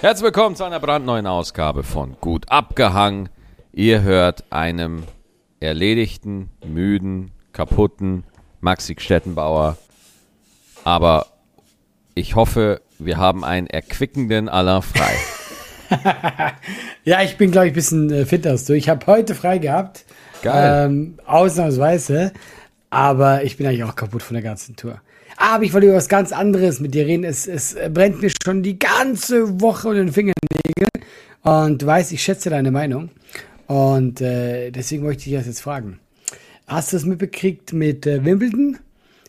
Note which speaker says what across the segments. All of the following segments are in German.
Speaker 1: Herzlich willkommen zu einer brandneuen Ausgabe von Gut abgehangen. Ihr hört einem erledigten, müden, kaputten Maxi Stettenbauer. Aber ich hoffe, wir haben einen erquickenden Alain frei.
Speaker 2: ja, ich bin, glaube ich, ein bisschen äh, fitter als du. Ich habe heute frei gehabt.
Speaker 1: Geil.
Speaker 2: Ähm, ausnahmsweise. Aber ich bin eigentlich auch kaputt von der ganzen Tour. Aber ich wollte über was ganz anderes mit dir reden. Es, es brennt mir schon die ganze Woche unter den Fingernägeln. Und du weißt, ich schätze deine Meinung. Und äh, deswegen möchte ich das jetzt fragen. Hast du es mitbekriegt mit äh, Wimbledon,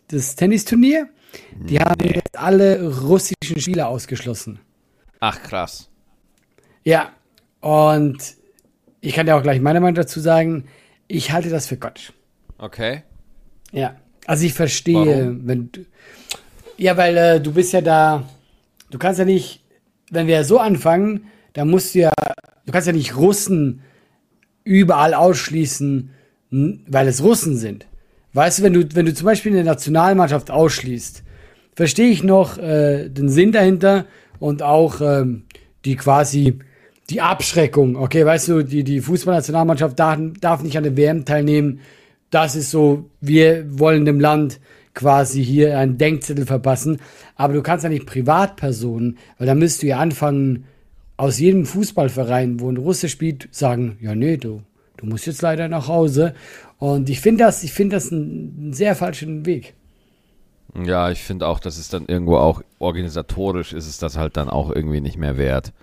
Speaker 2: das Tennisturnier? Die nee. haben jetzt alle russischen Spieler ausgeschlossen.
Speaker 1: Ach, krass.
Speaker 2: Ja, und ich kann dir auch gleich meine Meinung dazu sagen. Ich halte das für Quatsch.
Speaker 1: Okay.
Speaker 2: Ja, also ich verstehe, Warum? wenn du, ja, weil äh, du bist ja da, du kannst ja nicht, wenn wir so anfangen, dann musst du ja, du kannst ja nicht Russen überall ausschließen, weil es Russen sind. Weißt du, wenn du, wenn du zum Beispiel eine Nationalmannschaft ausschließt, verstehe ich noch äh, den Sinn dahinter und auch ähm, die quasi die Abschreckung. Okay, weißt du, die, die Fußballnationalmannschaft darf, darf nicht an der WM teilnehmen. Das ist so, wir wollen dem Land quasi hier einen Denkzettel verpassen. Aber du kannst ja nicht Privatpersonen, weil da müsst du ja anfangen, aus jedem Fußballverein, wo ein Russe spielt, sagen, ja nee, du, du musst jetzt leider nach Hause. Und ich finde das, ich finde das einen sehr falschen Weg.
Speaker 1: Ja, ich finde auch, dass es dann irgendwo auch organisatorisch ist es das halt dann auch irgendwie nicht mehr wert.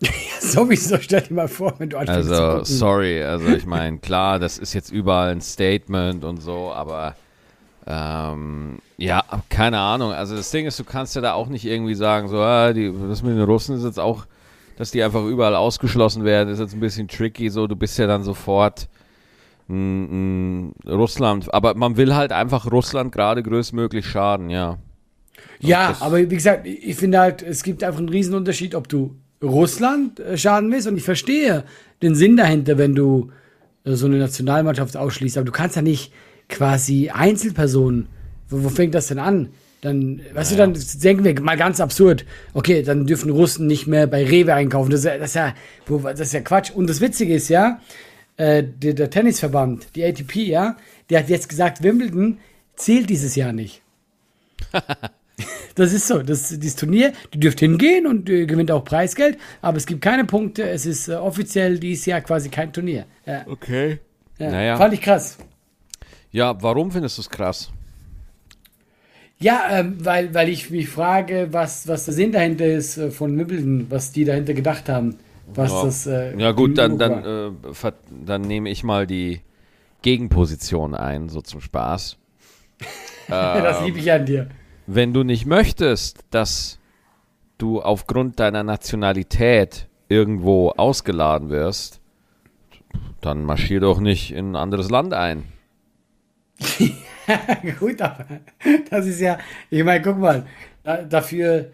Speaker 2: sowieso, stell dir mal vor, wenn du
Speaker 1: anfängst Also, sorry, also ich meine, klar, das ist jetzt überall ein Statement und so, aber ähm, ja, keine Ahnung. Also das Ding ist, du kannst ja da auch nicht irgendwie sagen, so, ah, die, das mit den Russen ist jetzt auch, dass die einfach überall ausgeschlossen werden, ist jetzt ein bisschen tricky. So, du bist ja dann sofort m, m, Russland. Aber man will halt einfach Russland gerade größtmöglich schaden, ja.
Speaker 2: ja, aber wie gesagt, ich finde halt, es gibt einfach einen Riesenunterschied, ob du Russland äh, schaden willst. Und ich verstehe den Sinn dahinter, wenn du äh, so eine Nationalmannschaft ausschließt. Aber du kannst ja nicht quasi Einzelpersonen. Wo, wo fängt das denn an? Dann, weißt naja. du, dann denken wir mal ganz absurd, okay, dann dürfen Russen nicht mehr bei Rewe einkaufen. Das ist ja, das ist ja, das ist ja Quatsch. Und das Witzige ist ja, äh, der, der Tennisverband, die ATP, ja, der hat jetzt gesagt, Wimbledon zählt dieses Jahr nicht. das ist so. Das, dieses Turnier, die dürft hingehen und äh, gewinnt auch Preisgeld, aber es gibt keine Punkte. Es ist äh, offiziell dieses Jahr quasi kein Turnier. Ja.
Speaker 1: Okay.
Speaker 2: Ja. Naja. Fand ich krass.
Speaker 1: Ja, warum findest du es krass?
Speaker 2: Ja, ähm, weil, weil ich mich frage, was, was der Sinn dahinter ist äh, von Wimbledon, was die dahinter gedacht haben. Was
Speaker 1: ja.
Speaker 2: das,
Speaker 1: äh, ja gut, dann, dann, äh, dann nehme ich mal die Gegenposition ein, so zum Spaß.
Speaker 2: das liebe ich an dir.
Speaker 1: Wenn du nicht möchtest, dass du aufgrund deiner Nationalität irgendwo ausgeladen wirst, dann marschier doch nicht in ein anderes Land ein.
Speaker 2: Gut, aber das ist ja, ich meine, guck mal, da, dafür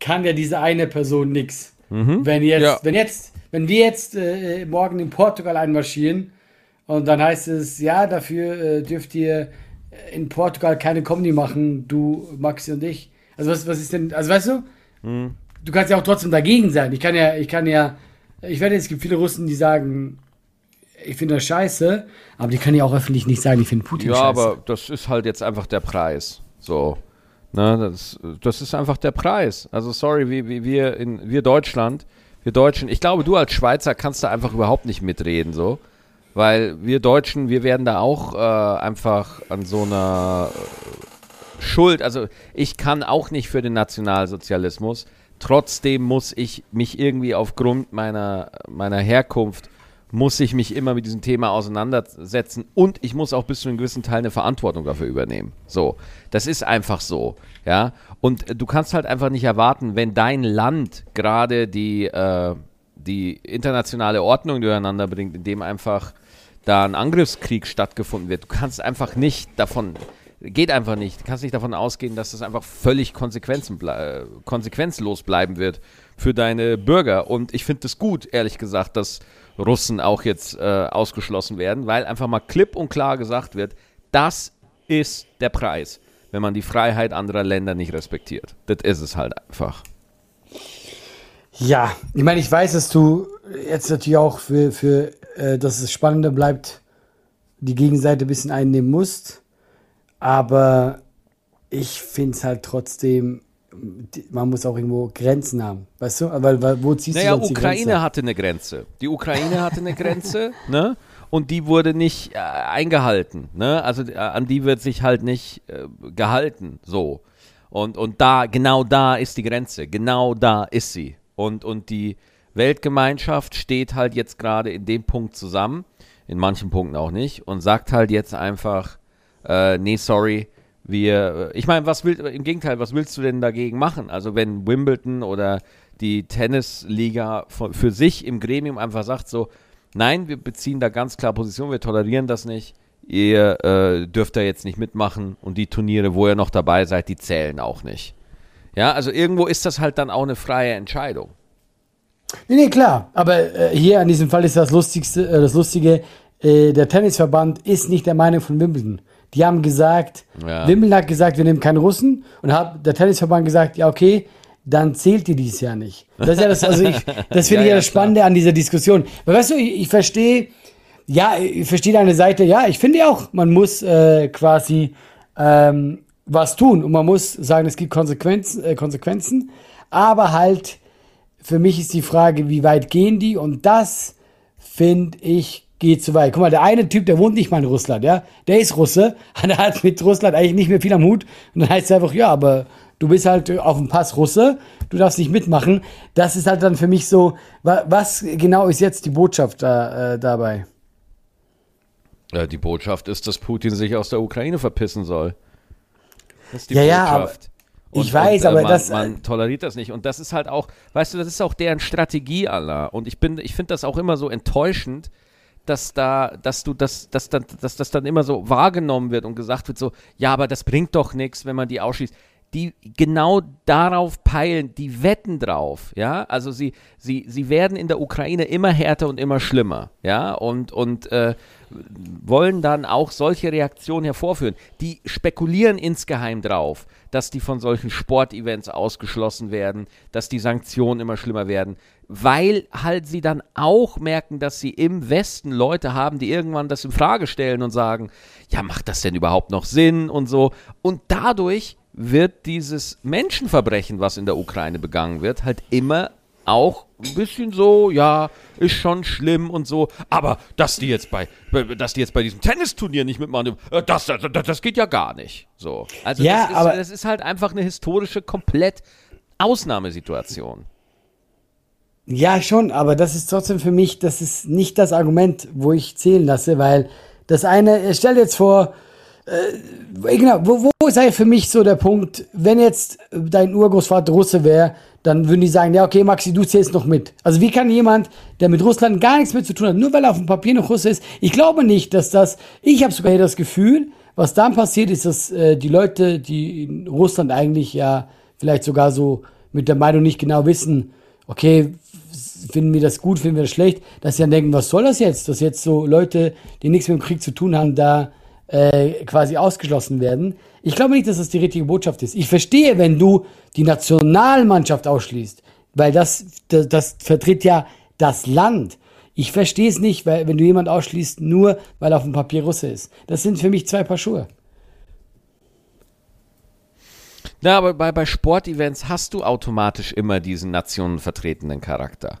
Speaker 2: kann ja diese eine Person nichts. Mhm. Wenn jetzt, ja. wenn jetzt, wenn wir jetzt äh, morgen in Portugal einmarschieren und dann heißt es, ja, dafür äh, dürft ihr in Portugal keine Comedy machen, du, Maxi und ich. Also was, was ist denn, also weißt du, mhm. du kannst ja auch trotzdem dagegen sein. Ich kann ja, ich kann ja, ich werde, es gibt viele Russen, die sagen, ich finde das scheiße, aber die können ja auch öffentlich nicht sagen, ich finde Putin
Speaker 1: ja,
Speaker 2: scheiße.
Speaker 1: Ja, aber das ist halt jetzt einfach der Preis. So. Ne, das, das ist einfach der Preis. Also sorry, wie, wie wir in wir Deutschland, wir Deutschen, ich glaube, du als Schweizer kannst da einfach überhaupt nicht mitreden, so. Weil wir Deutschen, wir werden da auch äh, einfach an so einer Schuld, also ich kann auch nicht für den Nationalsozialismus, trotzdem muss ich mich irgendwie aufgrund meiner, meiner Herkunft muss ich mich immer mit diesem Thema auseinandersetzen und ich muss auch bis zu einem gewissen Teil eine Verantwortung dafür übernehmen. So, das ist einfach so, ja. Und du kannst halt einfach nicht erwarten, wenn dein Land gerade die, äh, die internationale Ordnung durcheinander bringt, indem einfach da ein Angriffskrieg stattgefunden wird. Du kannst einfach nicht davon, geht einfach nicht, du kannst nicht davon ausgehen, dass das einfach völlig ble konsequenzlos bleiben wird für deine Bürger. Und ich finde es gut, ehrlich gesagt, dass Russen auch jetzt äh, ausgeschlossen werden, weil einfach mal klipp und klar gesagt wird, das ist der Preis, wenn man die Freiheit anderer Länder nicht respektiert. Das ist es halt einfach.
Speaker 2: Ja, ich meine, ich weiß, dass du jetzt natürlich auch für, für äh, dass es spannender bleibt, die Gegenseite ein bisschen einnehmen musst. Aber ich finde es halt trotzdem, man muss auch irgendwo Grenzen haben. Weißt du? Weil, weil wo ziehst
Speaker 1: naja,
Speaker 2: du
Speaker 1: die Ukraine hatte eine Grenze. Die Ukraine hatte eine Grenze, ne? Und die wurde nicht äh, eingehalten, ne? Also äh, an die wird sich halt nicht äh, gehalten, so. Und, und da, genau da ist die Grenze. Genau da ist sie. Und, und die Weltgemeinschaft steht halt jetzt gerade in dem Punkt zusammen, in manchen Punkten auch nicht, und sagt halt jetzt einfach, äh, nee, sorry, wir, ich meine, was will, im Gegenteil, was willst du denn dagegen machen? Also wenn Wimbledon oder die Tennisliga für sich im Gremium einfach sagt so, nein, wir beziehen da ganz klar Position, wir tolerieren das nicht, ihr äh, dürft da jetzt nicht mitmachen und die Turniere, wo ihr noch dabei seid, die zählen auch nicht. Ja, also irgendwo ist das halt dann auch eine freie Entscheidung.
Speaker 2: Nee, nee, klar. Aber äh, hier an diesem Fall ist das Lustigste, äh, das Lustige, äh, der Tennisverband ist nicht der Meinung von Wimbledon. Die haben gesagt, ja. Wimbledon hat gesagt, wir nehmen keine Russen und hat der Tennisverband gesagt, ja, okay, dann zählt die dies ja nicht. Das ist ja das, also ich, das finde ja, ich ja das Spannende an dieser Diskussion. Weil weißt du, ich, ich verstehe, ja, ich verstehe deine Seite, ja, ich finde auch, man muss äh, quasi ähm, was tun und man muss sagen, es gibt Konsequenzen, äh, Konsequenzen, aber halt, für mich ist die Frage, wie weit gehen die und das finde ich geht zu weit. Guck mal, der eine Typ, der wohnt nicht mal in Russland, ja, der ist Russe, der hat mit Russland eigentlich nicht mehr viel am Hut und dann heißt es einfach, ja, aber du bist halt auf dem Pass Russe, du darfst nicht mitmachen. Das ist halt dann für mich so, was genau ist jetzt die Botschaft da, äh, dabei?
Speaker 1: Ja, die Botschaft ist, dass Putin sich aus der Ukraine verpissen soll.
Speaker 2: Das ist die ja, Botschaft. Ja, und, ich weiß, und, äh, aber
Speaker 1: man,
Speaker 2: das.
Speaker 1: Man toleriert das nicht. Und das ist halt auch, weißt du, das ist auch deren Strategie, Allah. Und ich bin, ich finde das auch immer so enttäuschend, dass da, dass du das, dass dann, dass das dann immer so wahrgenommen wird und gesagt wird so, ja, aber das bringt doch nichts, wenn man die ausschließt. Die genau darauf peilen, die wetten drauf, ja. Also sie, sie, sie werden in der Ukraine immer härter und immer schlimmer, ja. Und, und äh, wollen dann auch solche Reaktionen hervorführen. Die spekulieren insgeheim drauf, dass die von solchen Sportevents ausgeschlossen werden, dass die Sanktionen immer schlimmer werden, weil halt sie dann auch merken, dass sie im Westen Leute haben, die irgendwann das in Frage stellen und sagen, ja, macht das denn überhaupt noch Sinn und so. Und dadurch wird dieses Menschenverbrechen, was in der Ukraine begangen wird, halt immer auch ein bisschen so, ja, ist schon schlimm und so, aber dass die jetzt bei, dass die jetzt bei diesem Tennisturnier nicht mitmachen, äh, das, das, das geht ja gar nicht. So. Also
Speaker 2: ja,
Speaker 1: das, ist,
Speaker 2: aber
Speaker 1: das ist halt einfach eine historische, komplett Ausnahmesituation.
Speaker 2: Ja, schon, aber das ist trotzdem für mich, das ist nicht das Argument, wo ich zählen lasse, weil das eine, stell dir jetzt vor, äh, genau, wo, wo ist für mich so der Punkt, wenn jetzt dein Urgroßvater Russe wäre, dann würden die sagen, ja, okay, Maxi, du zählst noch mit. Also wie kann jemand, der mit Russland gar nichts mehr zu tun hat, nur weil er auf dem Papier noch Russe ist, ich glaube nicht, dass das, ich habe sogar hier das Gefühl, was dann passiert ist, dass äh, die Leute, die in Russland eigentlich ja vielleicht sogar so mit der Meinung nicht genau wissen, okay, finden wir das gut, finden wir das schlecht, dass sie dann denken, was soll das jetzt, dass jetzt so Leute, die nichts mit dem Krieg zu tun haben, da äh, quasi ausgeschlossen werden. Ich glaube nicht, dass das die richtige Botschaft ist. Ich verstehe, wenn du die Nationalmannschaft ausschließt, weil das, das, das vertritt ja das Land. Ich verstehe es nicht, weil, wenn du jemand ausschließt, nur weil er auf dem Papier Russe ist. Das sind für mich zwei Paar Schuhe.
Speaker 1: Na, aber bei, bei Sportevents hast du automatisch immer diesen nationenvertretenden Charakter.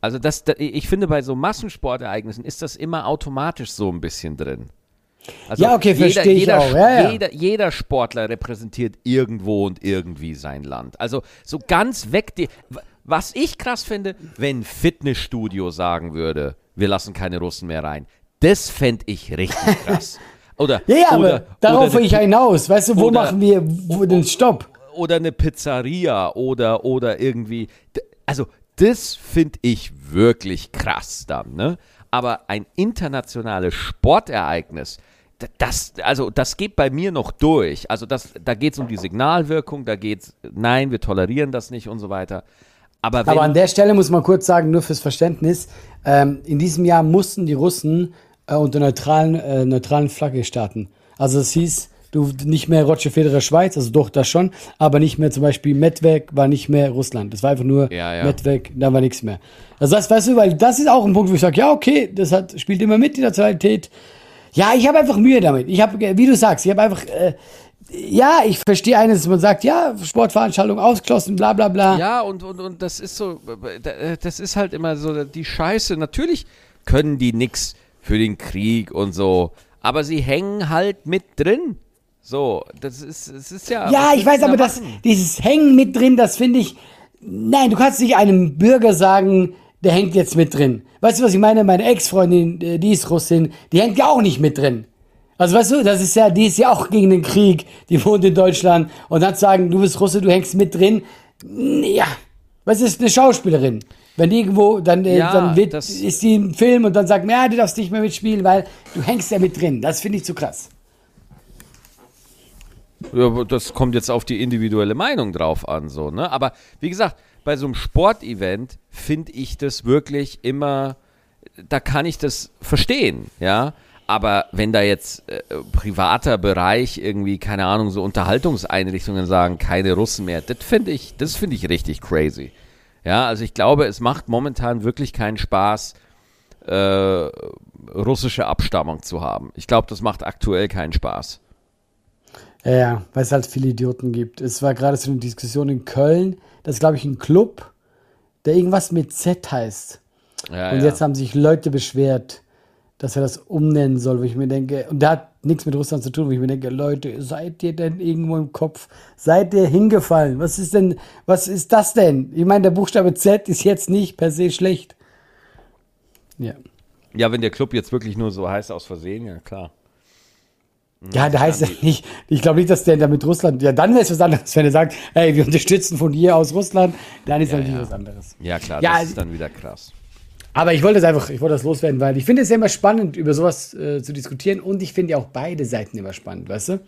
Speaker 1: Also das, ich finde, bei so Massensportereignissen ist das immer automatisch so ein bisschen drin.
Speaker 2: Also ja, okay, verstehe ich auch. Ja,
Speaker 1: ja. Jeder, jeder, Sportler repräsentiert irgendwo und irgendwie sein Land. Also so ganz weg. Die, was ich krass finde, wenn Fitnessstudio sagen würde, wir lassen keine Russen mehr rein. Das fände ich richtig krass. Oder,
Speaker 2: ja, ja,
Speaker 1: oder,
Speaker 2: aber darauf will ich hinaus. Weißt du, wo oder, machen wir wo, den Stopp?
Speaker 1: Oder eine Pizzeria oder, oder irgendwie. Also, das finde ich wirklich krass dann, ne? Aber ein internationales Sportereignis, das, also das geht bei mir noch durch. Also das, da geht es um die Signalwirkung, da geht es, nein, wir tolerieren das nicht und so weiter. Aber,
Speaker 2: Aber an der Stelle muss man kurz sagen, nur fürs Verständnis, ähm, in diesem Jahr mussten die Russen äh, unter neutralen, äh, neutralen Flagge starten. Also es hieß, du nicht mehr Roger Federer Schweiz, also doch das schon, aber nicht mehr zum Beispiel Medved war nicht mehr Russland. Das war einfach nur
Speaker 1: Ja, ja.
Speaker 2: Medved, da war nichts mehr. Also das, weißt du, weil das ist auch ein Punkt, wo ich sage, ja, okay, das hat, spielt immer mit, die Nationalität. Ja, ich habe einfach Mühe damit. Ich habe, wie du sagst, ich habe einfach, äh, ja, ich verstehe eines, man sagt, ja, Sportveranstaltung ausgeschlossen, bla bla bla.
Speaker 1: Ja, und, und, und das ist so, das ist halt immer so die Scheiße. Natürlich können die nix für den Krieg und so, aber sie hängen halt mit drin. So, das ist, das ist ja.
Speaker 2: Ja, ich weiß aber,
Speaker 1: da
Speaker 2: das, dieses Hängen mit drin, das finde ich. Nein, du kannst nicht einem Bürger sagen, der hängt jetzt mit drin. Weißt du, was ich meine? Meine Ex-Freundin, äh, die ist Russin, die hängt ja auch nicht mit drin. Also weißt du, das ist ja, die ist ja auch gegen den Krieg, die wohnt in Deutschland und dann sagen, du bist Russe, du hängst mit drin. Ja, was ist eine Schauspielerin? Wenn irgendwo, dann, äh,
Speaker 1: Ja,
Speaker 2: dann wird, ist die im Film und dann sagt, man, ja, du darfst nicht mehr mitspielen, weil du hängst ja mit drin. Das finde ich zu krass.
Speaker 1: Ja, das kommt jetzt auf die individuelle Meinung drauf an, so, ne? Aber wie gesagt, bei so einem Sportevent finde ich das wirklich immer, da kann ich das verstehen, ja. Aber wenn da jetzt äh, privater Bereich irgendwie, keine Ahnung, so Unterhaltungseinrichtungen sagen, keine Russen mehr, das finde ich, das finde ich richtig crazy. Ja, also ich glaube, es macht momentan wirklich keinen Spaß, äh, russische Abstammung zu haben. Ich glaube, das macht aktuell keinen Spaß.
Speaker 2: Ja, ja, weil es halt viele Idioten gibt. Es war gerade so eine Diskussion in Köln. Das ist, glaube ich, ein Club, der irgendwas mit Z heißt.
Speaker 1: Ja,
Speaker 2: und
Speaker 1: ja.
Speaker 2: jetzt haben sich Leute beschwert, dass er das umnennen soll, wo ich mir denke, und der hat nichts mit Russland zu tun, wo ich mir denke, Leute, seid ihr denn irgendwo im Kopf? Seid ihr hingefallen? Was ist denn, was ist das denn? Ich meine, der Buchstabe Z ist jetzt nicht per se schlecht. Ja.
Speaker 1: Ja, wenn der Club jetzt wirklich nur so heißt aus Versehen, ja klar.
Speaker 2: Ja, der heißt ja nicht, ich glaube nicht, dass der da mit Russland, ja, dann wäre es was anderes, wenn er sagt, hey, wir unterstützen von hier aus Russland, dann ist
Speaker 1: Ja,
Speaker 2: natürlich
Speaker 1: ja.
Speaker 2: was anderes.
Speaker 1: Ja, klar,
Speaker 2: Ja,
Speaker 1: das
Speaker 2: also-
Speaker 1: ist dann wieder krass.
Speaker 2: Aber ich wollte das einfach, ich wollte das loswerden, weil ich finde es ja immer spannend, über sowas äh, zu diskutieren und ich finde ja auch beide Seiten immer spannend, weißt du?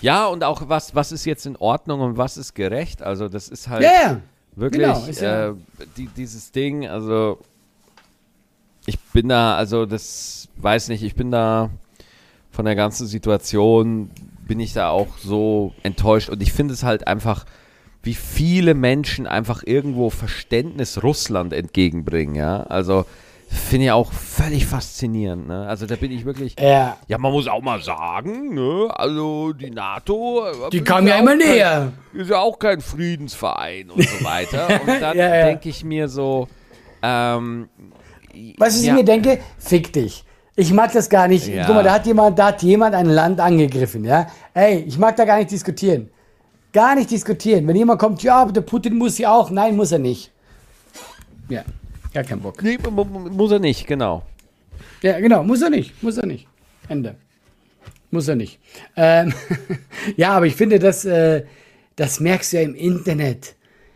Speaker 1: Ja, und auch was, was ist jetzt in Ordnung und was ist gerecht? Also, das ist halt
Speaker 2: ja.
Speaker 1: wirklich
Speaker 2: genau, ist ja-
Speaker 1: äh, die, dieses Ding, also ich bin da, also das weiß nicht, ich bin da von der ganzen Situation, bin ich da auch so enttäuscht und ich finde es halt einfach, wie viele Menschen einfach irgendwo Verständnis Russland entgegenbringen, ja, also finde ich auch völlig faszinierend, ne? also da bin ich wirklich,
Speaker 2: Ja,
Speaker 1: ja, man muss auch mal sagen, ne, also die NATO, äh,
Speaker 2: die kam ja immer
Speaker 1: kein-
Speaker 2: näher.
Speaker 1: ist ja auch kein Friedensverein und so weiter. Und dann
Speaker 2: Ja, ja.
Speaker 1: denke ich mir so, ähm,
Speaker 2: Weißt du, was ich
Speaker 1: ja,
Speaker 2: mir denke? Fick dich. Ich mag das gar nicht.
Speaker 1: Ja.
Speaker 2: Guck mal, da hat jemand, da hat jemand ein Land angegriffen, ja? Ey, ich mag da gar nicht diskutieren. Gar nicht diskutieren. Wenn jemand kommt, ja, aber der Putin muss ja auch. Nein, muss er nicht. Ja, gar keinen Bock.
Speaker 1: Nee, mu- mu- muss er nicht, genau.
Speaker 2: Ja, genau, muss er nicht, muss er nicht. Ende. Muss er nicht. Ähm, ja, aber ich finde, das, äh, das merkst du ja im Internet.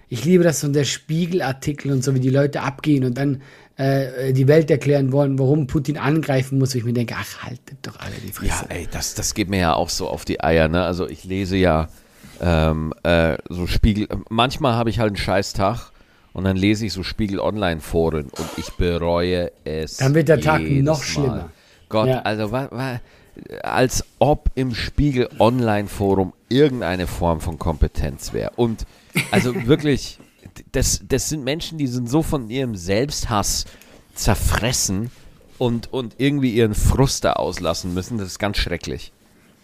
Speaker 2: Ich liebe das so der Spiegelartikel und so, wie die Leute abgehen und dann äh, die Welt erklären wollen, warum Putin angreifen muss. wo ich mir denke, ach, haltet doch alle die
Speaker 1: Ja,
Speaker 2: Fresse.
Speaker 1: ey, das, das geht mir ja auch so auf die Eier, ne? Also ich lese ja ähm, äh, so Spiegel, manchmal habe ich halt einen scheiß Tag und dann lese ich so Spiegel Online-Foren und ich bereue es.
Speaker 2: Dann wird der Tag noch
Speaker 1: Mal.
Speaker 2: schlimmer.
Speaker 1: Gott,
Speaker 2: Ja.
Speaker 1: also wa, wa, als ob im Spiegel Online-Forum irgendeine Form von Kompetenz wäre. Und also wirklich, das, das sind Menschen, die sind so von ihrem Selbsthass zerfressen und, und irgendwie ihren Frust da auslassen müssen. Das ist ganz schrecklich.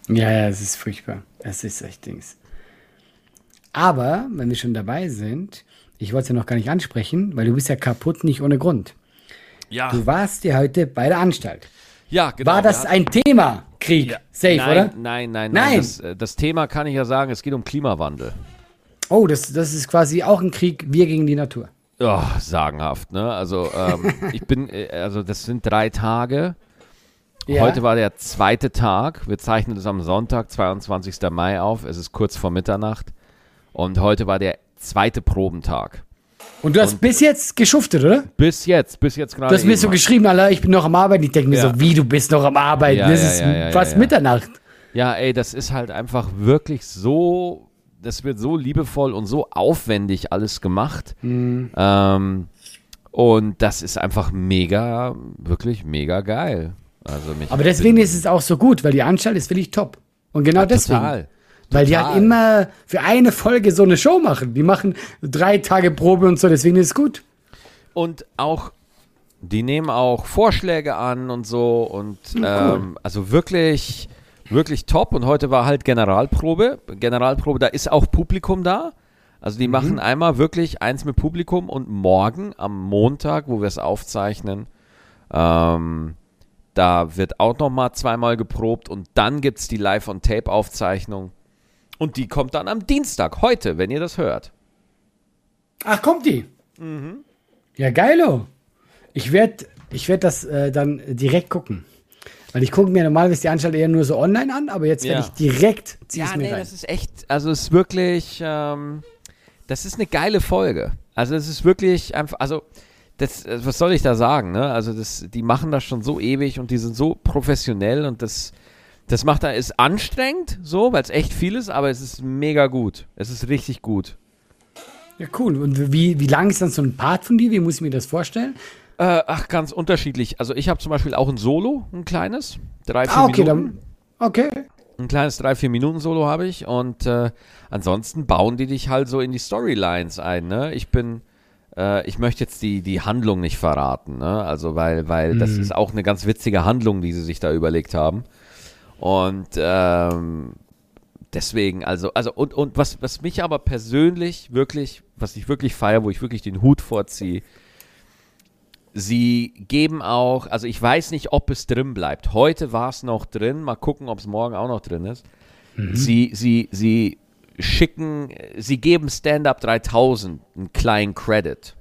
Speaker 2: Ja, ja, es ist furchtbar. Es ist echt Dings. Aber, wenn wir schon dabei sind, ich wollte es ja noch gar nicht ansprechen, weil du bist ja kaputt, nicht ohne Grund.
Speaker 1: Ja,
Speaker 2: Du warst ja heute bei der Anstalt.
Speaker 1: ja genau.
Speaker 2: War das ein Thema, Krieg?
Speaker 1: Ja.
Speaker 2: Safe,
Speaker 1: nein,
Speaker 2: oder?
Speaker 1: Nein, nein, nein.
Speaker 2: Nein.
Speaker 1: Das, äh, das Thema kann ich ja sagen, es geht um Klimawandel.
Speaker 2: Oh, das, das ist quasi auch ein Krieg, wir gegen die Natur.
Speaker 1: Oh, sagenhaft, ne? Also, ähm, ich bin, äh, also das sind drei Tage.
Speaker 2: Ja.
Speaker 1: Heute war der zweite Tag. Wir zeichnen es am Sonntag, 22. Mai auf. Es ist kurz vor Mitternacht. Und heute war der zweite Probentag.
Speaker 2: Und du hast bis jetzt geschuftet, oder?
Speaker 1: Bis jetzt, bis jetzt gerade.
Speaker 2: Du hast mir so geschrieben, Alter, ich bin noch am Arbeiten. Ich denke mir
Speaker 1: Ja.
Speaker 2: so, wie, du bist noch am Arbeiten?
Speaker 1: Ja,
Speaker 2: das ist fast. Mitternacht.
Speaker 1: Ja, ey, das ist halt einfach wirklich so, das wird so liebevoll und so aufwendig alles gemacht.
Speaker 2: Mhm.
Speaker 1: Ähm, und das ist einfach mega, wirklich mega geil. Also mich
Speaker 2: Aber deswegen ist es auch so gut, weil die Anstalt ist wirklich top. Und genau
Speaker 1: Ja,
Speaker 2: deswegen.
Speaker 1: total.
Speaker 2: Weil die halt immer für eine Folge so eine Show machen. Die machen drei Tage Probe und so, deswegen ist es gut.
Speaker 1: Und auch, die nehmen auch Vorschläge an und so und ähm, also wirklich, wirklich top. Und heute war halt Generalprobe. Generalprobe, da ist auch Publikum da. Also die machen einmal wirklich eins mit Publikum und morgen am Montag, wo wir es aufzeichnen, ähm, da wird auch noch mal zweimal geprobt und dann gibt es die Live-on-Tape-Aufzeichnung. Und die kommt dann am Dienstag, heute, wenn ihr das hört.
Speaker 2: Ach, kommt die?
Speaker 1: Mhm.
Speaker 2: Ja, geilo. Ich werde ich werd das äh, dann direkt gucken. Weil ich gucke mir normalerweise die Anstalt eher nur so online an, aber jetzt werde
Speaker 1: Ja.
Speaker 2: ich direkt zieh es
Speaker 1: Ja,
Speaker 2: mir
Speaker 1: nee,
Speaker 2: rein.
Speaker 1: das ist echt, also es ist wirklich, ähm, das ist eine geile Folge. Also es ist wirklich einfach, also das, äh, was soll ich da sagen, ne? Also das, die machen das schon so ewig und die sind so professionell und das, das macht da, ist anstrengend, so, weil es echt viel ist, aber es ist mega gut. Es ist richtig gut.
Speaker 2: Ja, cool. Und wie, wie lang ist dann so ein Part von dir? Wie muss ich mir das vorstellen?
Speaker 1: Äh, ach, ganz unterschiedlich. Also ich habe zum Beispiel auch ein Solo, ein kleines, drei, vier
Speaker 2: Ah, okay,
Speaker 1: Minuten.
Speaker 2: dann. Okay.
Speaker 1: Ein kleines 3-4-Minuten-Solo habe ich und äh, ansonsten bauen die dich halt so in die Storylines ein. Ne? Ich bin, äh, ich möchte jetzt die, die Handlung nicht verraten, ne? also weil, weil das ist auch eine ganz witzige Handlung, die sie sich da überlegt haben. Und ähm, deswegen, also, also und, und was, was mich aber persönlich wirklich, was ich wirklich feiere, wo ich wirklich den Hut vorziehe, Sie geben auch, also ich weiß nicht, ob es drin bleibt. Heute war es noch drin, mal gucken, ob es morgen auch noch drin ist. Sie, sie, sie schicken, sie geben Stand-Up 3000 einen kleinen Credit.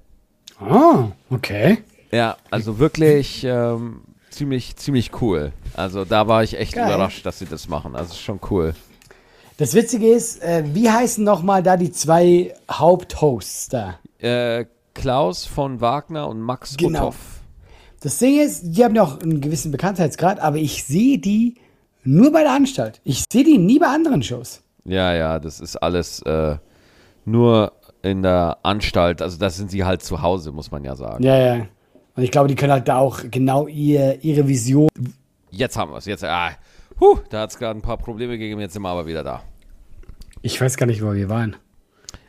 Speaker 2: Ah, okay.
Speaker 1: Ja, also wirklich ähm, ziemlich, ziemlich cool. Also da war ich echt
Speaker 2: Geil.
Speaker 1: überrascht, dass sie das machen. Also schon cool.
Speaker 2: Das Witzige ist, äh, wie heißen nochmal da die zwei Haupthosts da?
Speaker 1: Äh, Klaus von Wagner und Max
Speaker 2: Genau.
Speaker 1: Uthoff.
Speaker 2: Das Ding ist, die haben ja auch einen gewissen Bekanntheitsgrad, aber ich sehe die nur bei der Anstalt. Ich sehe die nie bei anderen Shows.
Speaker 1: Ja, ja, das ist alles äh, nur in der Anstalt. Also da sind sie halt zu Hause, muss man ja sagen.
Speaker 2: Ja, ja. Und ich glaube, die können halt da auch genau ihr, ihre Vision.
Speaker 1: Jetzt haben wir es. Jetzt, ah, huh, da hat es gerade ein paar Probleme gegeben. Jetzt sind wir aber wieder da.
Speaker 2: Ich weiß gar nicht, wo wir waren.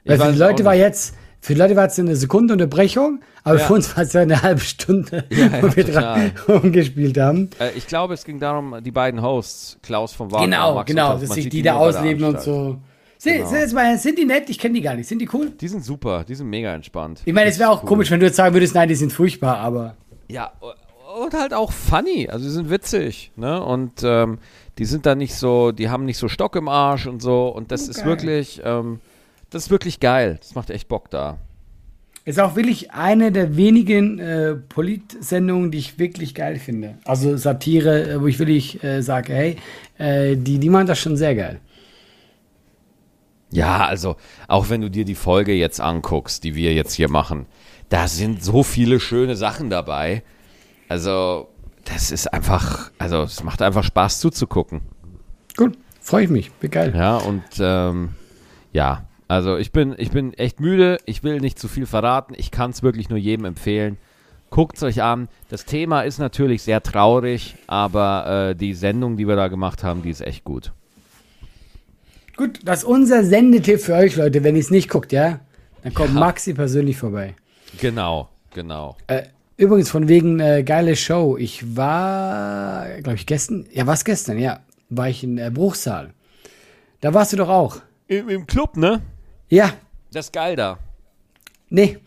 Speaker 1: Ich weiß
Speaker 2: die Leute war jetzt, für die Leute war es eine Sekunde Unterbrechung, aber
Speaker 1: Ja.
Speaker 2: für uns war es ja eine halbe Stunde,
Speaker 1: Ja, ja,
Speaker 2: wo wir
Speaker 1: total.
Speaker 2: dran rumgespielt haben.
Speaker 1: Äh, ich glaube, es ging darum, die beiden Hosts, Klaus von Wagner und
Speaker 2: Genau,
Speaker 1: Max
Speaker 2: genau,
Speaker 1: Uthoff,
Speaker 2: dass sich
Speaker 1: sieht
Speaker 2: die da ausleben und so. Sind,
Speaker 1: Genau.
Speaker 2: sind, mal, sind die nett? Ich kenne die gar nicht. Sind die cool?
Speaker 1: Die sind super, die sind mega entspannt.
Speaker 2: Ich meine, es wäre auch
Speaker 1: Cool.
Speaker 2: komisch, wenn du jetzt sagen würdest, nein, die sind furchtbar, aber
Speaker 1: Ja, und halt auch funny. Also, die sind witzig, ne? Und ähm, die sind da nicht so, die haben nicht so Stock im Arsch und so. Und das ist
Speaker 2: Geil.
Speaker 1: wirklich, ähm, das ist wirklich geil. Das macht echt Bock da.
Speaker 2: ist auch wirklich eine der wenigen äh, Polit-Sendungen, die ich wirklich geil finde. Also Satire, äh, wo ich wirklich äh, sage, hey, äh, die, die machen das schon sehr geil.
Speaker 1: Ja, also auch wenn du dir die Folge jetzt anguckst, die wir jetzt hier machen, da sind so viele schöne Sachen dabei. Also, das ist einfach, also es macht einfach Spaß zuzugucken.
Speaker 2: Gut, freue ich mich, wird geil.
Speaker 1: Ja, und ähm, ja, also ich bin, ich bin echt müde, ich will nicht zu viel verraten, ich kann es wirklich nur jedem empfehlen. Guckt es euch an. Das Thema ist natürlich sehr traurig, aber äh, die Sendung, die wir da gemacht haben, die ist echt gut.
Speaker 2: Gut, das ist unser Sendetipp für euch, Leute. Wenn ihr es nicht guckt, ja, dann kommt
Speaker 1: Ja.
Speaker 2: Maxi persönlich vorbei.
Speaker 1: Genau, genau.
Speaker 2: Äh, übrigens, von wegen äh, geile Show. Ich war, glaube ich, gestern, ja, was gestern, ja, war ich in äh, Bruchsal. Da warst du doch auch.
Speaker 1: Im, Im Club, ne?
Speaker 2: Ja,
Speaker 1: Das ist geil da.
Speaker 2: nee.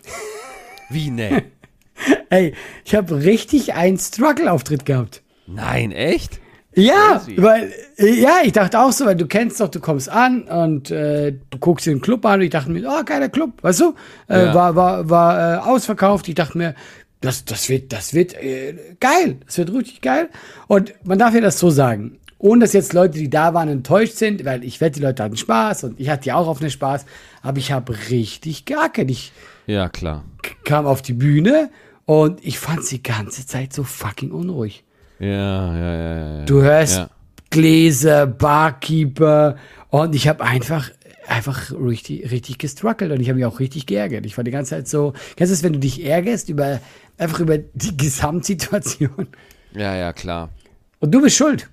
Speaker 1: Wie, ne?
Speaker 2: Ey, ich habe richtig einen Struggle-Auftritt gehabt.
Speaker 1: Nein, echt?
Speaker 2: Ja,
Speaker 1: Crazy.
Speaker 2: weil, äh, ja, ich dachte auch so, weil du kennst doch, du kommst an und äh, du guckst dir den Club an und ich dachte mir, oh, geiler Club, weißt du? Äh,
Speaker 1: Ja.
Speaker 2: War, war, war äh, ausverkauft. Ich dachte mir, das, das wird, das wird äh, geil, das wird richtig geil. Und man darf ja das so sagen, ohne dass jetzt Leute, die da waren, enttäuscht sind, weil ich wette, die Leute hatten Spaß und ich hatte ja auch auf eine Spaß, aber ich habe richtig geackert. Ich
Speaker 1: Ja, klar.
Speaker 2: kam auf die Bühne und ich fand die ganze Zeit so fucking unruhig.
Speaker 1: Ja, ja, ja, ja. ja.
Speaker 2: Du hörst
Speaker 1: Ja.
Speaker 2: Gläser, Barkeeper und ich habe einfach einfach richtig richtig gestruggelt und ich habe mich auch richtig geärgert. Ich war die ganze Zeit so, kennst du es, wenn du dich ärgerst über einfach über die Gesamtsituation
Speaker 1: Ja, ja, klar.
Speaker 2: und du bist schuld.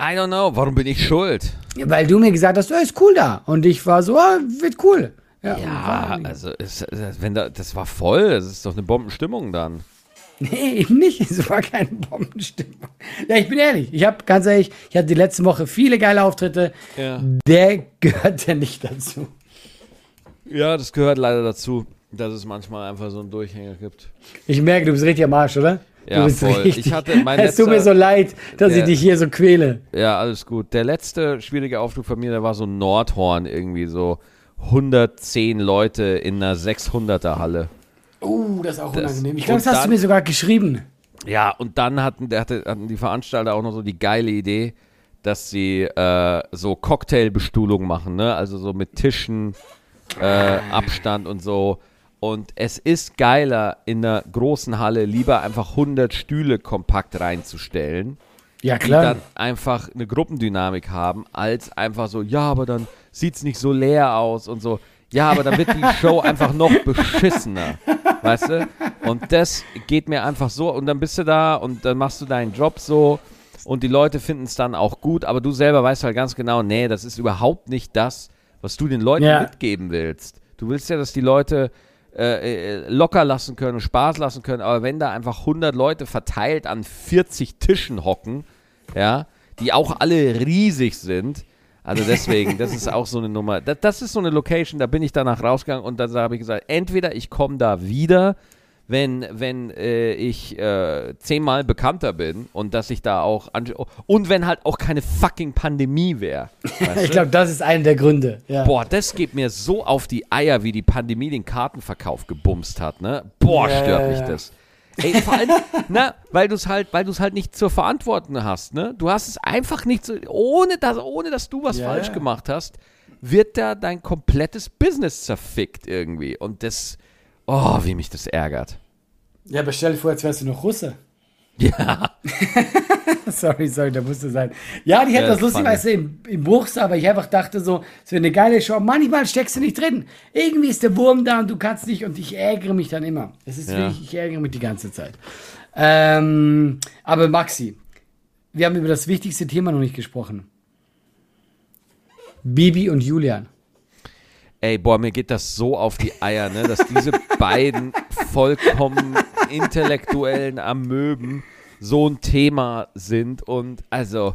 Speaker 1: I don't know, warum bin ich schuld?
Speaker 2: Weil du mir gesagt hast, oh, ist cool da. Und ich war so, ah, wird cool.
Speaker 1: Ja, ja also es, wenn da, das war voll, das ist doch eine Bombenstimmung dann.
Speaker 2: Nee, eben nicht. Es war keine Bombenstimmung. Ja, ich bin ehrlich. Ich habe ganz ehrlich, ich hatte die letzte Woche viele geile Auftritte. Ja. Der gehört ja nicht dazu.
Speaker 1: Ja, das gehört leider dazu, dass es manchmal einfach so einen Durchhänger gibt.
Speaker 2: Ich merke, du bist richtig am Arsch, oder?
Speaker 1: Ja, voll. Richtig. Ich hatte mein
Speaker 2: es tut mir so leid, dass der, ich dich hier so quäle.
Speaker 1: Ja, alles gut. Der letzte schwierige Auftritt von mir, der war so ein Nordhorn irgendwie so 110 Leute in einer 600er Halle.
Speaker 2: Oh, das ist auch das, unangenehm. Ich glaube, das hast dann, du mir sogar geschrieben.
Speaker 1: Ja, und dann hatten, hatte, hatten die Veranstalter auch noch so die geile Idee, dass sie äh, so Cocktailbestuhlung machen, ne? Also so mit Tischen, äh, Abstand und so. Und es ist geiler, in einer großen Halle lieber einfach 100 Stühle kompakt reinzustellen.
Speaker 2: Ja, klar. Die dann
Speaker 1: einfach eine Gruppendynamik haben, als einfach so, ja, aber dann sieht es nicht so leer aus und so. Ja, aber dann wird die Show einfach noch beschissener. Weißt du? Und das geht mir einfach so. Und dann bist du da und dann machst du deinen Job so. Und die Leute finden es dann auch gut. Aber du selber weißt halt ganz genau, nee, das ist überhaupt nicht das, was du den Leuten ja. mitgeben willst. Du willst ja, dass die Leute äh, äh locker lassen können, Spaß lassen können. Aber wenn da einfach 100 Leute verteilt an 40 Tischen hocken, ja, die auch alle riesig sind, also deswegen, das ist auch so eine Nummer. Das, das ist so eine Location, da bin ich danach rausgegangen und dann habe ich gesagt, entweder ich komme da wieder, wenn, wenn äh, ich äh, zehnmal bekannter bin und dass ich da auch und wenn halt auch keine fucking Pandemie wäre.
Speaker 2: ich glaube, das ist einer der Gründe. Ja.
Speaker 1: Boah, das geht mir so auf die Eier, wie die Pandemie den Kartenverkauf gebumst hat, ne? Boah, stört ja, mich das. Ey, vor allem, na, weil du es halt, weil du es halt nicht zur Verantwortung hast, ne? Du hast es einfach nicht so, ohne dass, ohne dass du was ja, falsch gemacht hast, wird da dein komplettes Business zerfickt irgendwie. Und das, oh, wie mich das ärgert.
Speaker 2: Ja, aber stell dir vor, jetzt wärst du noch Russe.
Speaker 1: Ja.
Speaker 2: sorry, sorry, da musste sein. Ja, die hätte ja, das lustigerweise im, im Bruchs, aber ich einfach dachte so, es wäre eine geile Show. Manchmal steckst du nicht drin. Irgendwie ist der Wurm da und du kannst nicht und ich ärgere mich dann immer. Es ist ja. wirklich, ich ärgere mich die ganze Zeit. Ähm, aber Maxi, wir haben über das wichtigste Thema noch nicht gesprochen. Bibi und Julian.
Speaker 1: Ey, boah, mir geht das so auf die Eier, ne, dass diese beiden vollkommen intellektuellen Amöben so ein Thema sind. Und also,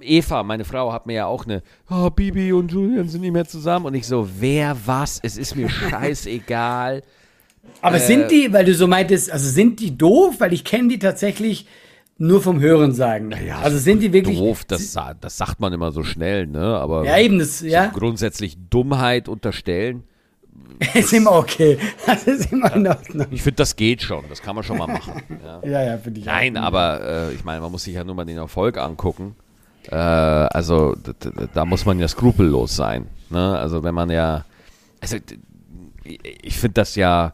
Speaker 1: Eva, meine Frau, hat mir ja auch eine, oh, Bibi und Julian sind nicht mehr zusammen. Und ich so, wer was? Es ist mir scheißegal.
Speaker 2: Aber äh, sind die, weil du so meintest, also sind die doof? Weil ich kenne die tatsächlich nur vom Hören sagen.
Speaker 1: Ja, also sind die wirklich. Doof, das, das sagt man immer so schnell, ne? Aber
Speaker 2: ja, eben das, ja.
Speaker 1: grundsätzlich Dummheit unterstellen.
Speaker 2: ist immer okay. Das ist immer in
Speaker 1: Ordnung. Ich finde, das geht schon. Das kann man schon mal machen.
Speaker 2: Ja, ja, ja finde ich
Speaker 1: Nein, auch. aber äh, ich meine, man muss sich ja nur mal den Erfolg angucken. Äh, also, da muss man ja skrupellos sein. Ne? Also, wenn man ja. Also, ich finde das ja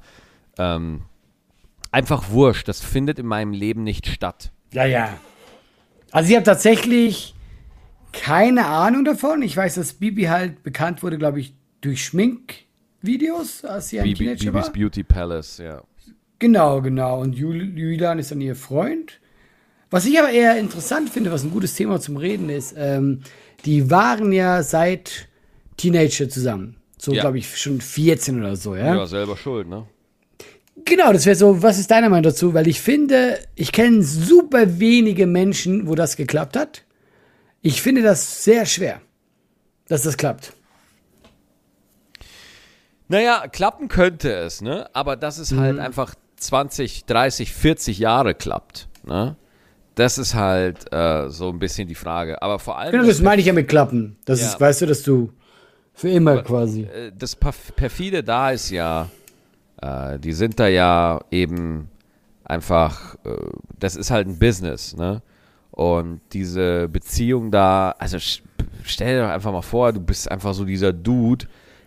Speaker 1: ähm, einfach wurscht. Das findet in meinem Leben nicht statt.
Speaker 2: Ja, ja. Also, ich habe tatsächlich keine Ahnung davon. Ich weiß, dass Bibi halt bekannt wurde, glaube ich, durch Schmink Videos, als sie ein Bibi, Teenager
Speaker 1: Bibis war. Beauty Palace, ja.
Speaker 2: Genau, genau. Und Jul Julian ist dann ihr Freund. Was ich aber eher interessant finde, was ein gutes Thema zum Reden ist, ähm, die waren ja seit Teenager zusammen. So, ja. glaube ich, schon 14 oder so, ja?
Speaker 1: Ja, selber schuld, ne?
Speaker 2: Genau, das wäre so, was ist deine Meinung dazu? Weil ich finde, ich kenne super wenige Menschen, wo das geklappt hat. Ich finde das sehr schwer, dass das klappt.
Speaker 1: Naja, klappen könnte es, ne? Aber dass es halt mhm. halt einfach 20, 30, 40 Jahre klappt, ne? Das ist halt äh, so ein bisschen die Frage. Aber vor allem.
Speaker 2: Genau, das meine ich ja mit Klappen. Das ja. ist, weißt du, dass du für immer aber, quasi.
Speaker 1: Äh, das perfide da ist ja, äh, die sind da ja eben einfach, äh, das ist halt ein Business, ne? Und diese Beziehung da, also stell dir doch einfach mal vor, du bist einfach so dieser Dude,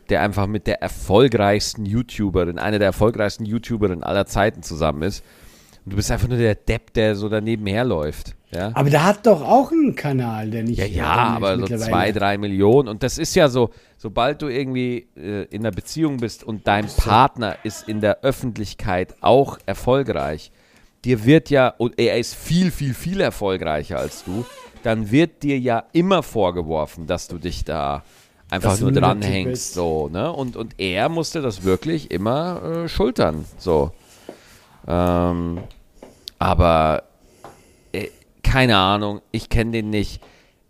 Speaker 1: der einfach mit der erfolgreichsten YouTuberin, einer der erfolgreichsten YouTuberinnen aller Zeiten zusammen ist. Und du bist einfach nur der Depp, der so daneben herläuft. Ja?
Speaker 2: Aber der hat doch auch einen Kanal, der nicht.
Speaker 1: Ja, ja, aber so zwei, drei Millionen. Und das ist ja so, sobald du irgendwie äh, in einer Beziehung bist und dein Partner ist in der Öffentlichkeit auch erfolgreich, dir wird ja, und er ist viel, viel, viel erfolgreicher als du, dann wird dir ja immer vorgeworfen, dass du dich da einfach
Speaker 2: Dass
Speaker 1: nur dranhängst, so, ne? Und, und er musste das wirklich immer äh, schultern, so. Ähm, aber äh, keine Ahnung, ich kenne den nicht.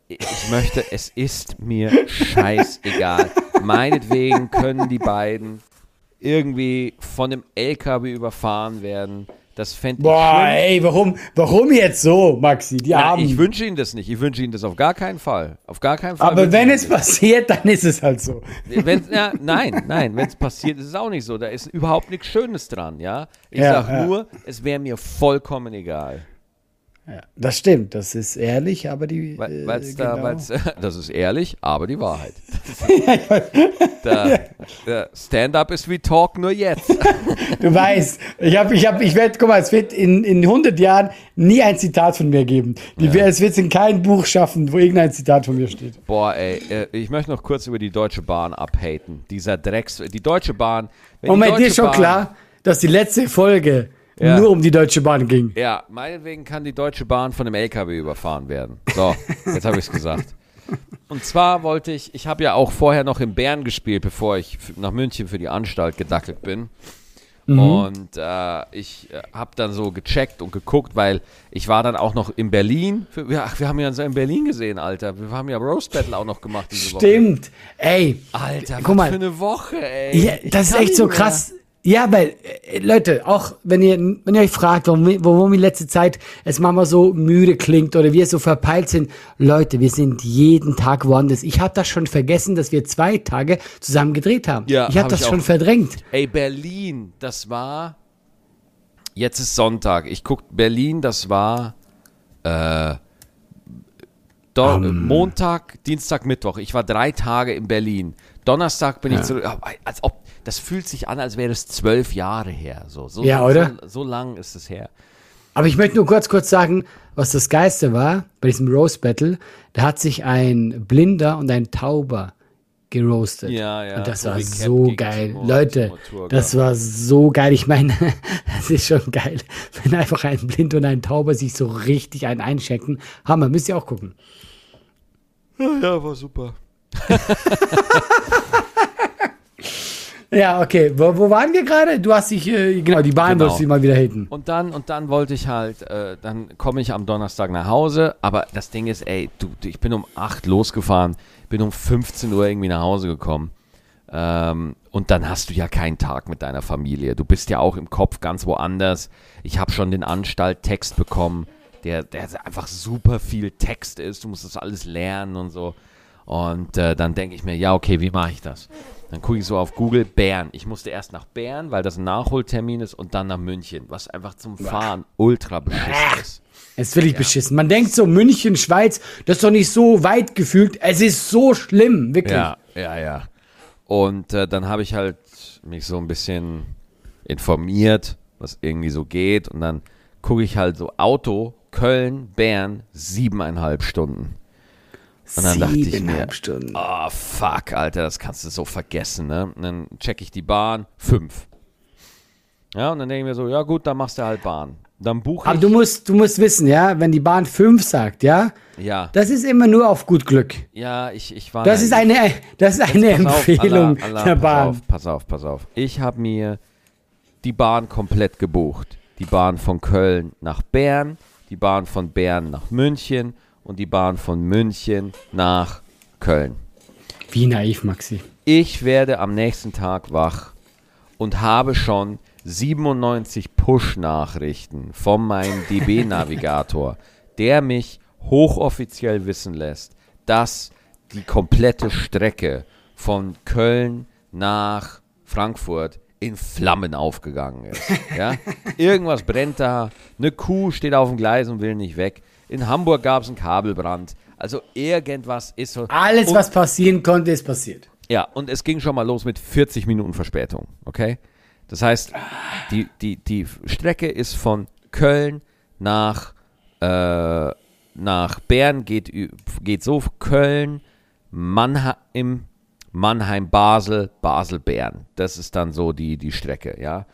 Speaker 1: Ich möchte, es ist mir scheißegal. Meinetwegen können die beiden irgendwie von einem LKW überfahren werden. Das fände ich
Speaker 2: Boah,
Speaker 1: schlimm.
Speaker 2: ey, warum, warum jetzt so, Maxi? Die Armen.
Speaker 1: ich wünsche Ihnen das nicht. Ich wünsche Ihnen das auf gar keinen Fall. Auf gar keinen Fall.
Speaker 2: Aber wenn es passiert, dann ist es halt so.
Speaker 1: Wenn, ja, nein, nein, wenn es passiert, ist es auch nicht so. Da ist überhaupt nichts Schönes dran, ja. Ich
Speaker 2: Ja,
Speaker 1: sag
Speaker 2: ja.
Speaker 1: nur, es wäre mir vollkommen egal.
Speaker 2: Ja, das stimmt, das ist ehrlich, aber die.
Speaker 1: Weil,
Speaker 2: äh,
Speaker 1: weil's da,
Speaker 2: genau.
Speaker 1: weil's, das ist ehrlich, aber die Wahrheit. Da, der Stand-up ist wie Talk, nur jetzt.
Speaker 2: Du weißt, ich habe, ich habe, ich werde, guck mal, es wird in, in 100 Jahren nie ein Zitat von mir geben. Die,
Speaker 1: Ja.
Speaker 2: Es wird in kein Buch schaffen, wo irgendein Zitat von mir steht.
Speaker 1: Boah, ey, äh, ich möchte noch kurz über die Deutsche Bahn abhaten. Dieser Drecks, die Deutsche Bahn.
Speaker 2: bei dir ist schon
Speaker 1: Bahn-
Speaker 2: klar, dass die letzte Folge
Speaker 1: Ja.
Speaker 2: nur um die Deutsche Bahn ging.
Speaker 1: Ja, meinetwegen kann die Deutsche Bahn von einem LKW überfahren werden. So, jetzt habe ich es gesagt. Und zwar wollte ich, ich habe ja auch vorher noch in Bern gespielt, bevor ich nach München für die Anstalt gedackelt bin. Und äh, ich äh, habe dann so gecheckt und geguckt, weil ich war dann auch noch in Berlin. Für, ja, ach, wir haben ja uns in Berlin gesehen, Alter. Wir haben ja Roast Battle auch noch gemacht diese Woche.
Speaker 2: Stimmt. Ey,
Speaker 1: Alter,
Speaker 2: Guck mal.
Speaker 1: für eine Woche, ey.
Speaker 2: ja, das ist echt so
Speaker 1: mehr.
Speaker 2: krass. Ja, weil, äh, Leute, auch wenn ihr, wenn ihr euch fragt, warum, warum in letzter Zeit es manchmal so müde klingt oder wir so verpeilt sind, Leute, wir sind jeden Tag woanders. Ich habe das schon vergessen, dass wir zwei Tage zusammen gedreht haben.
Speaker 1: Ja,
Speaker 2: ich habe
Speaker 1: hab
Speaker 2: das
Speaker 1: ich
Speaker 2: schon verdrängt.
Speaker 1: Ey, Berlin, das war. Jetzt ist Sonntag. Ich guck Berlin, das war. Äh, Don Montag, Dienstag, Mittwoch. Ich war drei Tage in Berlin. Donnerstag bin ich zurück. Als ob, das fühlt sich an, als wäre es zwölf Jahre her. So, so,
Speaker 2: Ja, oder?
Speaker 1: So, so lang ist es her.
Speaker 2: Aber ich möchte nur kurz, kurz sagen, was das Geiste war bei diesem Roast Battle. Da hat sich ein Blinder und ein Tauber geroastet.
Speaker 1: Ja, ja,
Speaker 2: Und das
Speaker 1: so
Speaker 2: war so geil.
Speaker 1: Timo-
Speaker 2: Leute,
Speaker 1: Timo
Speaker 2: das war so geil. Ich meine, das ist schon geil, wenn einfach ein Blind und ein Tauber sich so richtig einen einschenken. Hammer, müsst ihr auch gucken.
Speaker 1: Ja, war super.
Speaker 2: Ja, okay. Wo, wo waren wir gerade? Du hast dich, äh, genau, die Bahn
Speaker 1: Genau.
Speaker 2: wolltest du mal wieder haten.
Speaker 1: Und dann, und dann wollte ich halt, äh, dann komme ich am Donnerstag nach Hause, aber das Ding ist, ey, du, du, ich bin um 8 losgefahren, bin um 15 Uhr irgendwie nach Hause gekommen. Ähm, und dann hast du ja keinen Tag mit deiner Familie. Du bist ja auch im Kopf ganz woanders. Ich habe schon den Anstalt-Text bekommen, der, der einfach super viel Text ist. Du musst das alles lernen und so. Und äh, dann denke ich mir, ja, okay, wie mache ich das? Dann gucke ich so auf Google, Bern. Ich musste erst nach Bern, weil das ein Nachholtermin ist, und dann nach München, was einfach zum Fahren ultra beschissen ist.
Speaker 2: Es ist wirklich beschissen. Man denkt so, München, Schweiz, das ist doch nicht so weit gefühlt. Es ist so schlimm, wirklich.
Speaker 1: Ja, ja, ja. Und äh, dann habe ich halt mich so ein bisschen informiert, was irgendwie so geht. Und dann gucke ich halt so Auto, Köln, Bern, siebeneinhalb Stunden. Und dann dachte ich mir,
Speaker 2: Stunden.
Speaker 1: oh fuck, Alter, das kannst du so vergessen, ne? Und dann check ich die Bahn, fünf. Ja, und dann denke ich mir so, ja gut, dann machst du halt Bahn. Dann buche
Speaker 2: Aber
Speaker 1: ich.
Speaker 2: du musst, du musst wissen, ja, wenn die Bahn 5 sagt, ja,
Speaker 1: ja,
Speaker 2: das ist immer nur auf gut Glück.
Speaker 1: ja, ich, ich war.
Speaker 2: Das ist eine, das ist eine
Speaker 1: Pass auf,
Speaker 2: Empfehlung
Speaker 1: Allah, Allah,
Speaker 2: der
Speaker 1: pass
Speaker 2: Bahn.
Speaker 1: Auf, pass auf, pass auf. Ich habe mir die Bahn komplett gebucht. Die Bahn von Köln nach Bern, die Bahn von Bern nach München und die Bahn von München nach Köln.
Speaker 2: Wie naiv, Maxi.
Speaker 1: Ich werde am nächsten Tag wach und habe schon 97 Push-Nachrichten von meinem DB-Navigator, der mich hochoffiziell wissen lässt, dass die komplette Strecke von Köln nach Frankfurt in Flammen aufgegangen ist. Ja? Irgendwas brennt da, eine Kuh steht auf dem Gleis und will nicht weg. In Hamburg gab es einen Kabelbrand. Also irgendwas ist so.
Speaker 2: Alles, was passieren konnte, ist passiert.
Speaker 1: ja, und es ging schon mal los mit 40 Minuten Verspätung, okay? Das heißt, die, die, die Strecke ist von Köln nach, äh, nach Bern, geht, geht so Köln, Mannheim, Mannheim, Basel, Basel, Bern. Das ist dann so die, die Strecke, ja?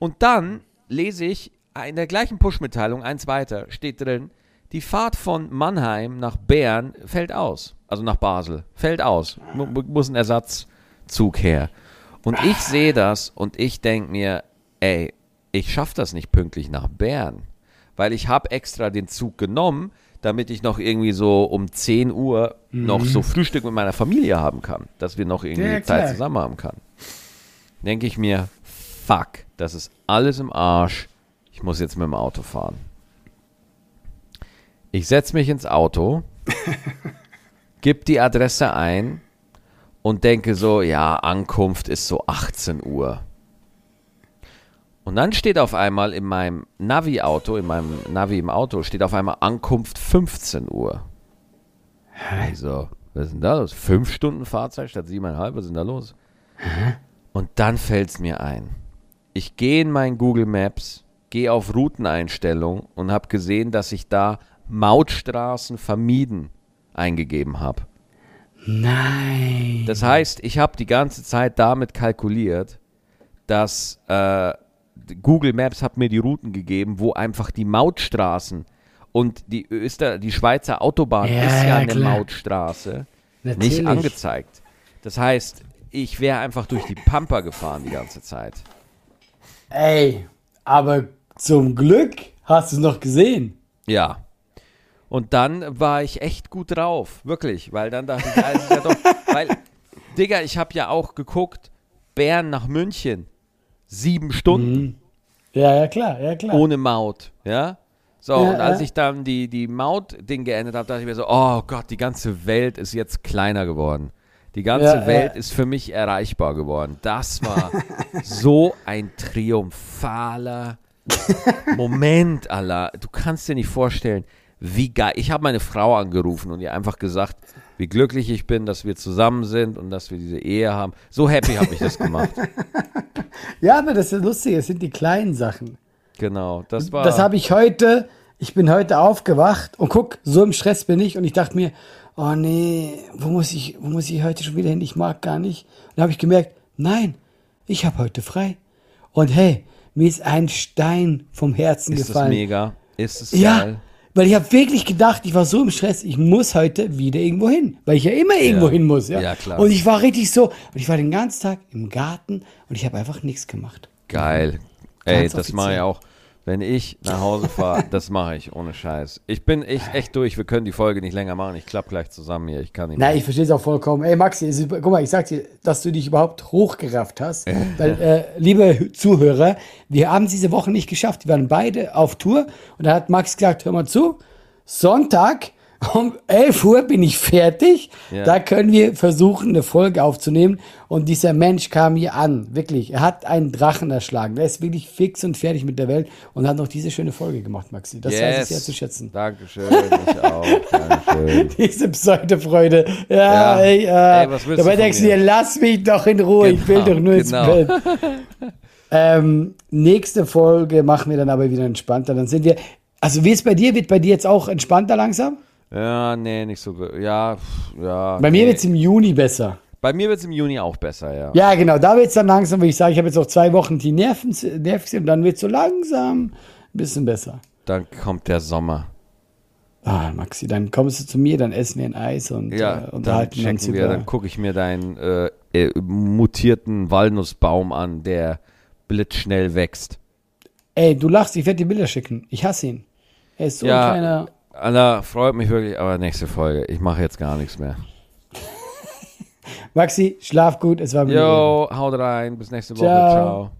Speaker 1: Und dann lese ich in der gleichen Push-Mitteilung, eins weiter, steht drin, Die Fahrt von Mannheim nach Bern fällt aus. Also nach Basel. Fällt aus. Mu muss ein Ersatzzug her. Und ich sehe das und ich denke mir, ey, ich schaffe das nicht pünktlich nach Bern. Weil ich habe extra den Zug genommen, damit ich noch irgendwie so um 10 Uhr mhm. noch so Frühstück mit meiner Familie haben kann. Dass wir noch irgendwie ja, Zeit zusammen haben kann. Denke ich mir, fuck, das ist alles im Arsch. Ich muss jetzt mit dem Auto fahren. Ich setze mich ins Auto, gebe die Adresse ein und denke so, ja, Ankunft ist so 18 Uhr. Und dann steht auf einmal in meinem Navi-Auto, in meinem Navi im Auto, steht auf einmal Ankunft 15 Uhr. Also, was ist denn da los? Fünf Stunden Fahrzeit statt siebeneinhalb, was ist denn da los? Und dann fällt es mir ein. Ich gehe in mein Google Maps, gehe auf Routeneinstellung und habe gesehen, dass ich da Mautstraßen vermieden eingegeben habe.
Speaker 2: Nein.
Speaker 1: Das heißt, ich habe die ganze Zeit damit kalkuliert, dass äh, Google Maps hat mir die Routen gegeben, wo einfach die Mautstraßen und die Öster, die Schweizer Autobahn ja, ist ja eine klar. Mautstraße Natürlich. nicht angezeigt. Das heißt, ich wäre einfach durch die Pampa gefahren die ganze Zeit.
Speaker 2: Ey, aber zum Glück hast du es noch gesehen.
Speaker 1: Ja. Und dann war ich echt gut drauf, wirklich, weil dann dachte ich, also ja doch, weil, Digga, ich habe ja auch geguckt, Bern nach München, sieben Stunden. Mhm.
Speaker 2: Ja, ja, klar, ja, klar.
Speaker 1: Ohne Maut, ja. So, ja, und als ja. ich dann die, die Maut-Ding geändert habe, dachte ich mir so, oh Gott, die ganze Welt ist jetzt kleiner geworden. Die ganze ja, Welt ist für mich erreichbar geworden. Das war so ein triumphaler Moment, Allah. Du kannst dir nicht vorstellen, wie geil. Ich habe meine Frau angerufen und ihr einfach gesagt, wie glücklich ich bin, dass wir zusammen sind und dass wir diese Ehe haben. So happy habe ich das gemacht.
Speaker 2: ja, aber das ist lustig, es sind die kleinen Sachen.
Speaker 1: Genau, das war.
Speaker 2: Das habe ich heute, ich bin heute aufgewacht und guck, so im Stress bin ich und ich dachte mir, oh nee, wo muss ich, wo muss ich heute schon wieder hin? Ich mag gar nicht. Und dann habe ich gemerkt, nein, ich habe heute frei. Und hey, mir ist ein Stein vom Herzen
Speaker 1: ist
Speaker 2: gefallen.
Speaker 1: Ist das mega? Ist es
Speaker 2: ja, geil? Weil ich habe wirklich gedacht, ich war so im Stress, ich muss heute wieder irgendwo hin, weil ich ja immer irgendwo ja. hin muss. Ja?
Speaker 1: ja, klar.
Speaker 2: Und ich war richtig so, und ich war den ganzen Tag im Garten und ich habe einfach nichts gemacht.
Speaker 1: Geil. Ey, das mache ich auch. Wenn ich nach Hause fahre, das mache ich ohne Scheiß. Ich bin echt, echt durch. Wir können die Folge nicht länger machen. Ich klappe gleich zusammen hier. Ich kann nicht.
Speaker 2: Nein, ich verstehe es auch vollkommen. Ey, Maxi, ist, guck mal, ich sag dir, dass du dich überhaupt hochgerafft hast. Weil, äh, liebe Zuhörer, wir haben es diese Woche nicht geschafft. Wir waren beide auf Tour und da hat Max gesagt: Hör mal zu, Sonntag um 11 Uhr bin ich fertig. Ja. Da können wir versuchen, eine Folge aufzunehmen. Und dieser Mensch kam hier an. Wirklich. Er hat einen Drachen erschlagen. Der ist wirklich fix und fertig mit der Welt und hat noch diese schöne Folge gemacht, Maxi. Das yes. weiß ich sehr zu schätzen.
Speaker 1: Dankeschön. Ich auch. Dankeschön.
Speaker 2: diese Pseudofreude. Ja, ja. ey, äh, ey, was willst dabei du denkst du dir, lass mich doch in Ruhe. Genau, ich will doch nur genau. ins Bett. ähm, nächste Folge machen wir dann aber wieder entspannter. Dann sind wir. Also, wie es bei dir? Wird bei dir jetzt auch entspannter langsam?
Speaker 1: Ja, nee, nicht so gut. Ja, ja.
Speaker 2: Bei nee. mir wird es im Juni besser.
Speaker 1: Bei mir wird es im Juni auch besser, ja.
Speaker 2: Ja, genau. Da wird es dann langsam, wie ich sage, ich habe jetzt noch zwei Wochen die Nerven, nervig und dann wird es so langsam ein bisschen besser.
Speaker 1: Dann kommt der Sommer.
Speaker 2: Ah, Maxi, dann kommst du zu mir, dann essen wir ein Eis und
Speaker 1: ja, äh, unterhalten dann uns wir, Dann gucke ich mir deinen äh, äh, mutierten Walnussbaum an, der blitzschnell wächst.
Speaker 2: Ey, du lachst, ich werde dir Bilder schicken. Ich hasse ihn. Er ist so ja, ein kleiner
Speaker 1: Alter, freut mich wirklich, aber nächste Folge. Ich mache jetzt gar nichts mehr.
Speaker 2: Maxi, schlaf gut, es war
Speaker 1: mir. Jo, haut rein, bis nächste Woche. Ciao. Ciao.